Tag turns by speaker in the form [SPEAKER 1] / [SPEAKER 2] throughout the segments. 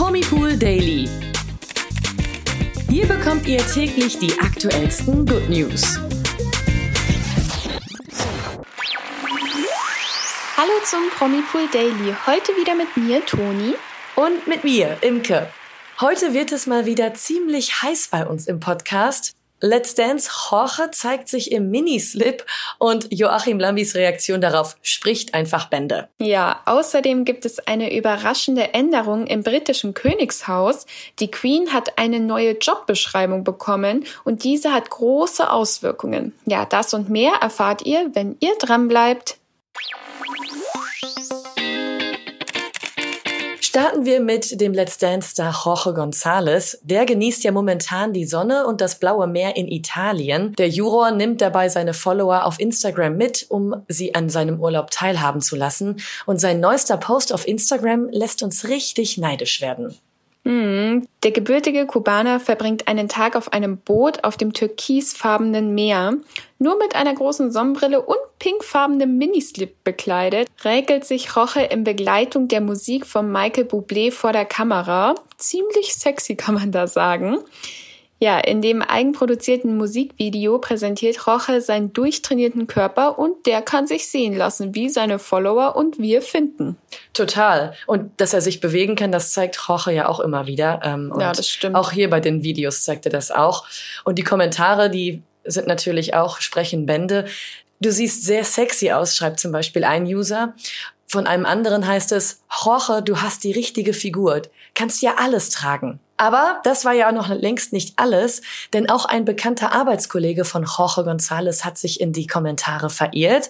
[SPEAKER 1] Promipool Daily. Hier bekommt ihr täglich die aktuellsten Good News.
[SPEAKER 2] Hallo zum Promipool Daily. Heute wieder mit mir, Toni.
[SPEAKER 1] Und mit mir, Imke. Heute wird es mal wieder ziemlich heiß bei uns im Podcast. Let's Dance Jorge zeigt sich im Minislip und Joachim Lambis Reaktion darauf spricht einfach Bände.
[SPEAKER 2] Ja, außerdem gibt es eine überraschende Änderung im britischen Königshaus. Die Queen hat eine neue Jobbeschreibung bekommen und diese hat große Auswirkungen. Ja, das und mehr erfahrt ihr, wenn ihr dran bleibt.
[SPEAKER 1] Starten wir mit dem Let's Dance-Star Jorge González. Der genießt ja momentan die Sonne und das blaue Meer in Italien. Der Juror nimmt dabei seine Follower auf Instagram mit, um sie an seinem Urlaub teilhaben zu lassen. Und sein neuester Post auf Instagram lässt uns richtig neidisch werden.
[SPEAKER 2] Hm, der gebürtige Kubaner verbringt einen Tag auf einem Boot auf dem türkisfarbenen Meer. Nur mit einer großen Sonnenbrille und pinkfarbenem Minislip bekleidet, räkelt sich Roche in Begleitung der Musik von Michael Bublé vor der Kamera. Ziemlich sexy kann man da sagen. Ja, in dem eigenproduzierten Musikvideo präsentiert Roche seinen durchtrainierten Körper und der kann sich sehen lassen, wie seine Follower und wir finden.
[SPEAKER 1] Total. Und dass er sich bewegen kann, das zeigt Roche ja auch immer wieder.
[SPEAKER 2] Ähm, ja, das stimmt.
[SPEAKER 1] Auch hier bei den Videos zeigt er das auch. Und die Kommentare, die sind natürlich auch, sprechen Bände. Du siehst sehr sexy aus, schreibt zum Beispiel ein User. Von einem anderen heißt es, Jorge, du hast die richtige Figur, kannst ja alles tragen. Aber das war ja noch längst nicht alles, denn auch ein bekannter Arbeitskollege von Jorge González hat sich in die Kommentare verirrt.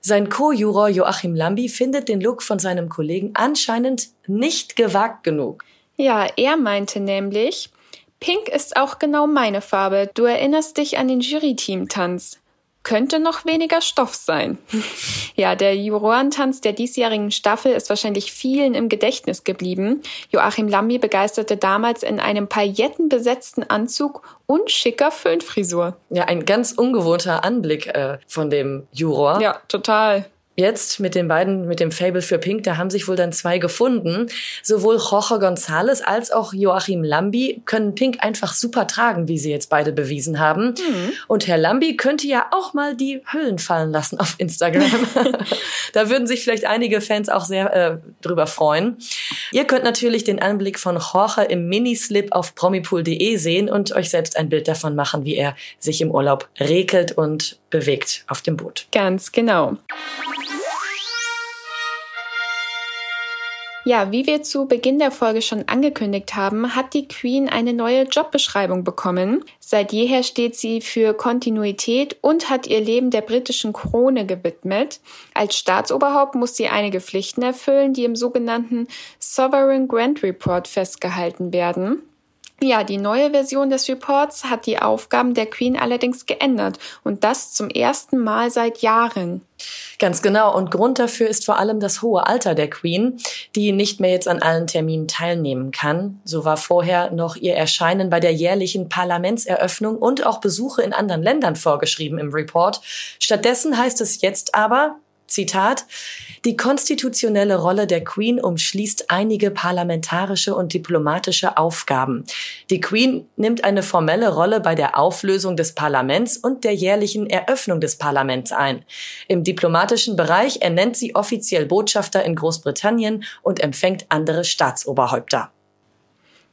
[SPEAKER 1] Sein Co-Juror Joachim Lambi findet den Look von seinem Kollegen anscheinend nicht gewagt genug.
[SPEAKER 2] Ja, er meinte nämlich, Pink ist auch genau meine Farbe. Du erinnerst dich an den Jury-Team-Tanz könnte noch weniger Stoff sein. ja, der Jurorentanz der diesjährigen Staffel ist wahrscheinlich vielen im Gedächtnis geblieben. Joachim Lambi begeisterte damals in einem paillettenbesetzten Anzug und schicker Föhnfrisur.
[SPEAKER 1] Ja, ein ganz ungewohnter Anblick äh, von dem Juror.
[SPEAKER 2] Ja, total
[SPEAKER 1] jetzt mit den beiden, mit dem Fable für Pink, da haben sich wohl dann zwei gefunden. Sowohl Jorge González als auch Joachim Lambi können Pink einfach super tragen, wie sie jetzt beide bewiesen haben. Mhm. Und Herr Lambi könnte ja auch mal die Hüllen fallen lassen auf Instagram. da würden sich vielleicht einige Fans auch sehr äh, drüber freuen. Ihr könnt natürlich den Anblick von Jorge im Minislip auf promipool.de sehen und euch selbst ein Bild davon machen, wie er sich im Urlaub regelt und bewegt auf dem Boot.
[SPEAKER 2] Ganz genau. Ja, wie wir zu Beginn der Folge schon angekündigt haben, hat die Queen eine neue Jobbeschreibung bekommen. Seit jeher steht sie für Kontinuität und hat ihr Leben der britischen Krone gewidmet. Als Staatsoberhaupt muss sie einige Pflichten erfüllen, die im sogenannten Sovereign Grant Report festgehalten werden. Ja, die neue Version des Reports hat die Aufgaben der Queen allerdings geändert und das zum ersten Mal seit Jahren.
[SPEAKER 1] Ganz genau. Und Grund dafür ist vor allem das hohe Alter der Queen, die nicht mehr jetzt an allen Terminen teilnehmen kann. So war vorher noch ihr Erscheinen bei der jährlichen Parlamentseröffnung und auch Besuche in anderen Ländern vorgeschrieben im Report. Stattdessen heißt es jetzt aber, Zitat, die konstitutionelle Rolle der Queen umschließt einige parlamentarische und diplomatische Aufgaben. Die Queen nimmt eine formelle Rolle bei der Auflösung des Parlaments und der jährlichen Eröffnung des Parlaments ein. Im diplomatischen Bereich ernennt sie offiziell Botschafter in Großbritannien und empfängt andere Staatsoberhäupter.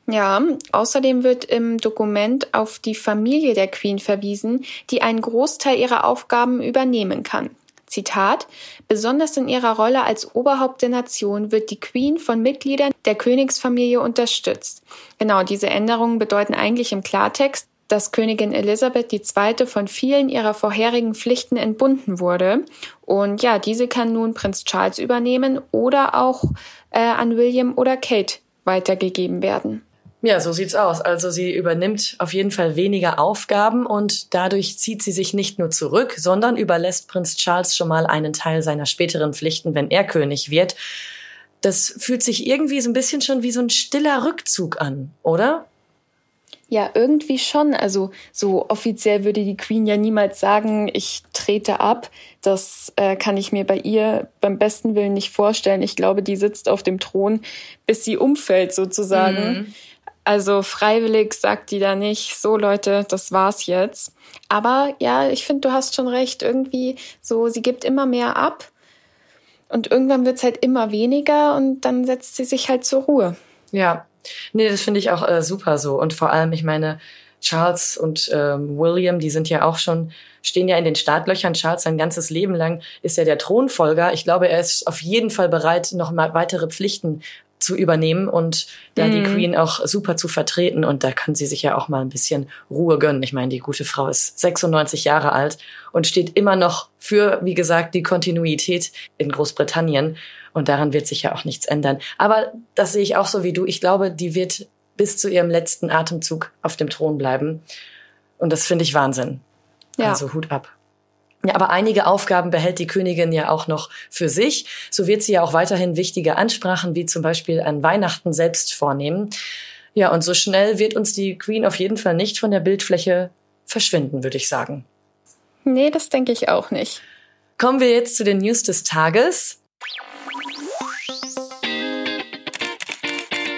[SPEAKER 2] Ja, außerdem wird im Dokument auf die Familie der Queen verwiesen, die einen Großteil ihrer Aufgaben übernehmen kann. Zitat, besonders in ihrer Rolle als Oberhaupt der Nation wird die Queen von Mitgliedern der Königsfamilie unterstützt. Genau, diese Änderungen bedeuten eigentlich im Klartext, dass Königin Elisabeth II. von vielen ihrer vorherigen Pflichten entbunden wurde. Und ja, diese kann nun Prinz Charles übernehmen oder auch äh, an William oder Kate weitergegeben werden.
[SPEAKER 1] Ja, so sieht's aus. Also sie übernimmt auf jeden Fall weniger Aufgaben und dadurch zieht sie sich nicht nur zurück, sondern überlässt Prinz Charles schon mal einen Teil seiner späteren Pflichten, wenn er König wird. Das fühlt sich irgendwie so ein bisschen schon wie so ein stiller Rückzug an, oder?
[SPEAKER 2] Ja, irgendwie schon. Also so offiziell würde die Queen ja niemals sagen, ich trete ab. Das äh, kann ich mir bei ihr beim besten Willen nicht vorstellen. Ich glaube, die sitzt auf dem Thron, bis sie umfällt sozusagen. Mhm. Also freiwillig sagt die da nicht, so Leute, das war's jetzt. Aber ja, ich finde, du hast schon recht. Irgendwie so, sie gibt immer mehr ab. Und irgendwann wird's halt immer weniger und dann setzt sie sich halt zur Ruhe.
[SPEAKER 1] Ja, Nee, das finde ich auch äh, super so. Und vor allem, ich meine, Charles und ähm, William, die sind ja auch schon, stehen ja in den Startlöchern. Charles sein ganzes Leben lang ist ja der Thronfolger. Ich glaube, er ist auf jeden Fall bereit, noch mal weitere Pflichten zu übernehmen und da mhm. die Queen auch super zu vertreten. Und da kann sie sich ja auch mal ein bisschen Ruhe gönnen. Ich meine, die gute Frau ist 96 Jahre alt und steht immer noch für, wie gesagt, die Kontinuität in Großbritannien. Und daran wird sich ja auch nichts ändern. Aber das sehe ich auch so wie du. Ich glaube, die wird bis zu ihrem letzten Atemzug auf dem Thron bleiben. Und das finde ich Wahnsinn. Ja. Also Hut ab. Ja, aber einige Aufgaben behält die Königin ja auch noch für sich. So wird sie ja auch weiterhin wichtige Ansprachen wie zum Beispiel an Weihnachten selbst vornehmen. Ja, und so schnell wird uns die Queen auf jeden Fall nicht von der Bildfläche verschwinden, würde ich sagen.
[SPEAKER 2] Nee, das denke ich auch nicht.
[SPEAKER 1] Kommen wir jetzt zu den News des Tages.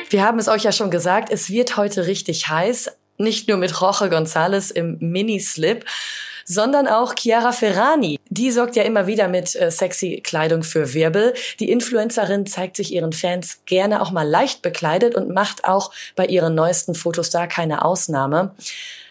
[SPEAKER 1] Wir haben es euch ja schon gesagt, es wird heute richtig heiß. Nicht nur mit Jorge González im Minislip, sondern auch Chiara Ferrani. Die sorgt ja immer wieder mit äh, sexy Kleidung für Wirbel. Die Influencerin zeigt sich ihren Fans gerne auch mal leicht bekleidet und macht auch bei ihren neuesten Fotos da keine Ausnahme.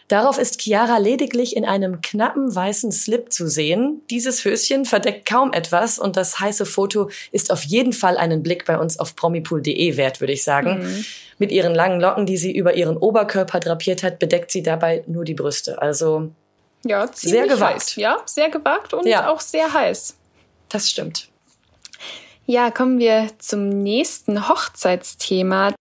[SPEAKER 1] Darauf ist Chiara lediglich in einem knappen weißen Slip zu sehen. Dieses Höschen verdeckt kaum etwas und das heiße Foto ist auf jeden Fall einen Blick bei uns auf promipool.de wert, würde ich sagen. Mhm. Mit ihren langen Locken, die sie über ihren Oberkörper drapiert hat, bedeckt sie dabei nur die Brüste. Also
[SPEAKER 2] ja, sehr gewagt. Heiß. Ja, sehr gewagt und ja. auch sehr heiß.
[SPEAKER 1] Das stimmt.
[SPEAKER 2] Ja, kommen wir zum nächsten Hochzeitsthema.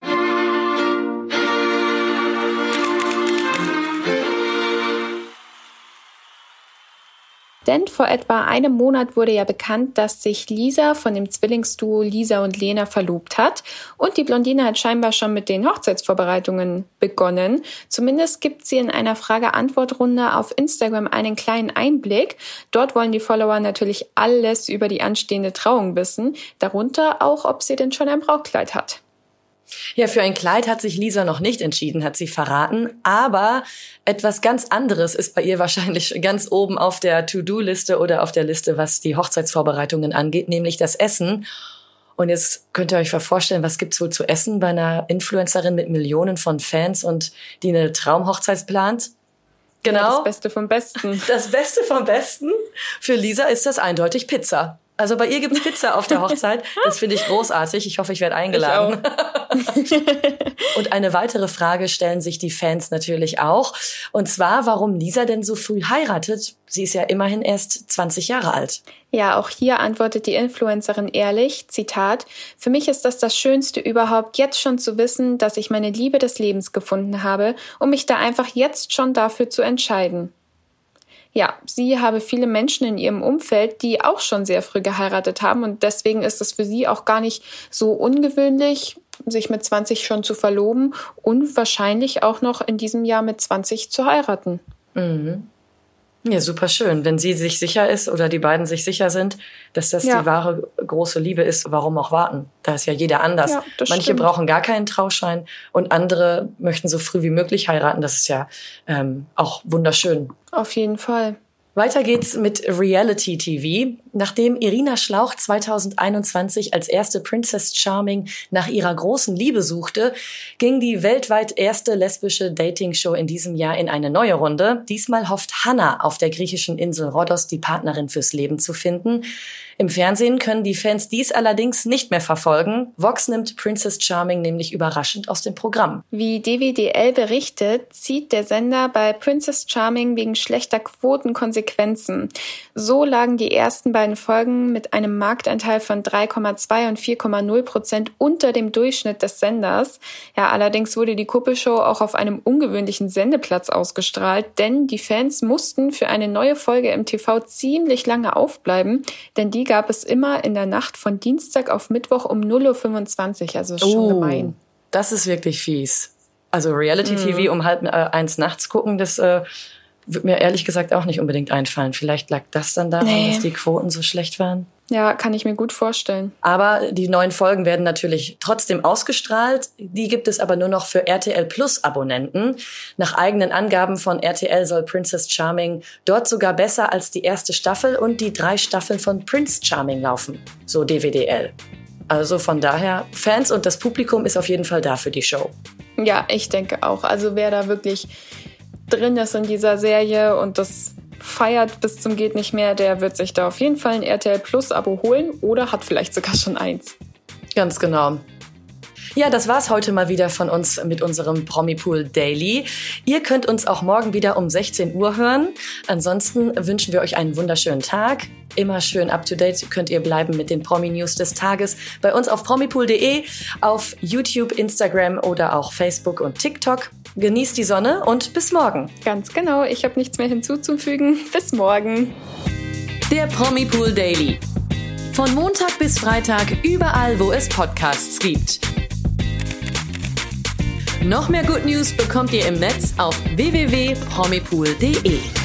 [SPEAKER 2] Denn vor etwa einem Monat wurde ja bekannt, dass sich Lisa von dem Zwillingsduo Lisa und Lena verlobt hat. Und die Blondine hat scheinbar schon mit den Hochzeitsvorbereitungen begonnen. Zumindest gibt sie in einer Frage-Antwort-Runde auf Instagram einen kleinen Einblick. Dort wollen die Follower natürlich alles über die anstehende Trauung wissen. Darunter auch, ob sie denn schon ein Brautkleid hat.
[SPEAKER 1] Ja, für ein Kleid hat sich Lisa noch nicht entschieden, hat sie verraten. Aber etwas ganz anderes ist bei ihr wahrscheinlich ganz oben auf der To-Do-Liste oder auf der Liste, was die Hochzeitsvorbereitungen angeht, nämlich das Essen. Und jetzt könnt ihr euch vorstellen, was gibt's wohl zu essen bei einer Influencerin mit Millionen von Fans und die eine Traumhochzeit plant?
[SPEAKER 2] Genau. Ja, das Beste vom Besten.
[SPEAKER 1] Das Beste vom Besten. Für Lisa ist das eindeutig Pizza. Also bei ihr gibt's Pizza auf der Hochzeit. Das finde ich großartig. Ich hoffe, ich werde eingeladen. Ich und eine weitere Frage stellen sich die Fans natürlich auch. Und zwar, warum Lisa denn so früh heiratet. Sie ist ja immerhin erst 20 Jahre alt.
[SPEAKER 2] Ja, auch hier antwortet die Influencerin ehrlich, Zitat, Für mich ist das das Schönste überhaupt, jetzt schon zu wissen, dass ich meine Liebe des Lebens gefunden habe, um mich da einfach jetzt schon dafür zu entscheiden. Ja, sie habe viele Menschen in ihrem Umfeld, die auch schon sehr früh geheiratet haben und deswegen ist es für sie auch gar nicht so ungewöhnlich, sich mit 20 schon zu verloben und wahrscheinlich auch noch in diesem Jahr mit 20 zu heiraten.
[SPEAKER 1] Mhm. Ja, super schön. Wenn sie sich sicher ist oder die beiden sich sicher sind, dass das ja. die wahre große Liebe ist, warum auch warten? Da ist ja jeder anders. Ja, Manche stimmt. brauchen gar keinen Trauschein und andere möchten so früh wie möglich heiraten. Das ist ja ähm, auch wunderschön.
[SPEAKER 2] Auf jeden Fall.
[SPEAKER 1] Weiter geht's mit Reality TV. Nachdem Irina Schlauch 2021 als erste Princess Charming nach ihrer großen Liebe suchte, ging die weltweit erste lesbische Dating-Show in diesem Jahr in eine neue Runde. Diesmal hofft Hannah auf der griechischen Insel Rhodos die Partnerin fürs Leben zu finden. Im Fernsehen können die Fans dies allerdings nicht mehr verfolgen. Vox nimmt Princess Charming nämlich überraschend aus dem Programm.
[SPEAKER 2] Wie DWDL berichtet, zieht der Sender bei Princess Charming wegen schlechter Quoten Konsequenzen. So lagen die ersten beiden Folgen mit einem Marktanteil von 3,2 und 4,0 Prozent unter dem Durchschnitt des Senders. Ja, allerdings wurde die Kuppelshow auch auf einem ungewöhnlichen Sendeplatz ausgestrahlt, denn die Fans mussten für eine neue Folge im TV ziemlich lange aufbleiben, denn die gab es immer in der Nacht von Dienstag auf Mittwoch um 0.25 Uhr. Also schon oh, gemein.
[SPEAKER 1] Das ist wirklich fies. Also Reality-TV mhm. um halb äh, eins nachts gucken, das äh, würde mir ehrlich gesagt auch nicht unbedingt einfallen. Vielleicht lag das dann daran, nee. dass die Quoten so schlecht waren.
[SPEAKER 2] Ja, kann ich mir gut vorstellen.
[SPEAKER 1] Aber die neuen Folgen werden natürlich trotzdem ausgestrahlt. Die gibt es aber nur noch für RTL Plus Abonnenten. Nach eigenen Angaben von RTL soll Princess Charming dort sogar besser als die erste Staffel und die drei Staffeln von Prince Charming laufen. So DWDL. Also von daher, Fans und das Publikum ist auf jeden Fall da für die Show.
[SPEAKER 2] Ja, ich denke auch. Also wer da wirklich drin ist in dieser Serie und das feiert bis zum geht nicht mehr, der wird sich da auf jeden Fall ein RTL Plus Abo holen oder hat vielleicht sogar schon eins.
[SPEAKER 1] Ganz genau. Ja, das war's heute mal wieder von uns mit unserem Promipool Daily. Ihr könnt uns auch morgen wieder um 16 Uhr hören. Ansonsten wünschen wir euch einen wunderschönen Tag. Immer schön up to date könnt ihr bleiben mit den Promi-News des Tages bei uns auf promipool.de, auf YouTube, Instagram oder auch Facebook und TikTok. Genießt die Sonne und bis morgen.
[SPEAKER 2] Ganz genau, ich habe nichts mehr hinzuzufügen. Bis morgen.
[SPEAKER 3] Der Promipool Daily. Von Montag bis Freitag überall, wo es Podcasts gibt. Noch mehr Good News bekommt ihr im Netz auf www.promipool.de.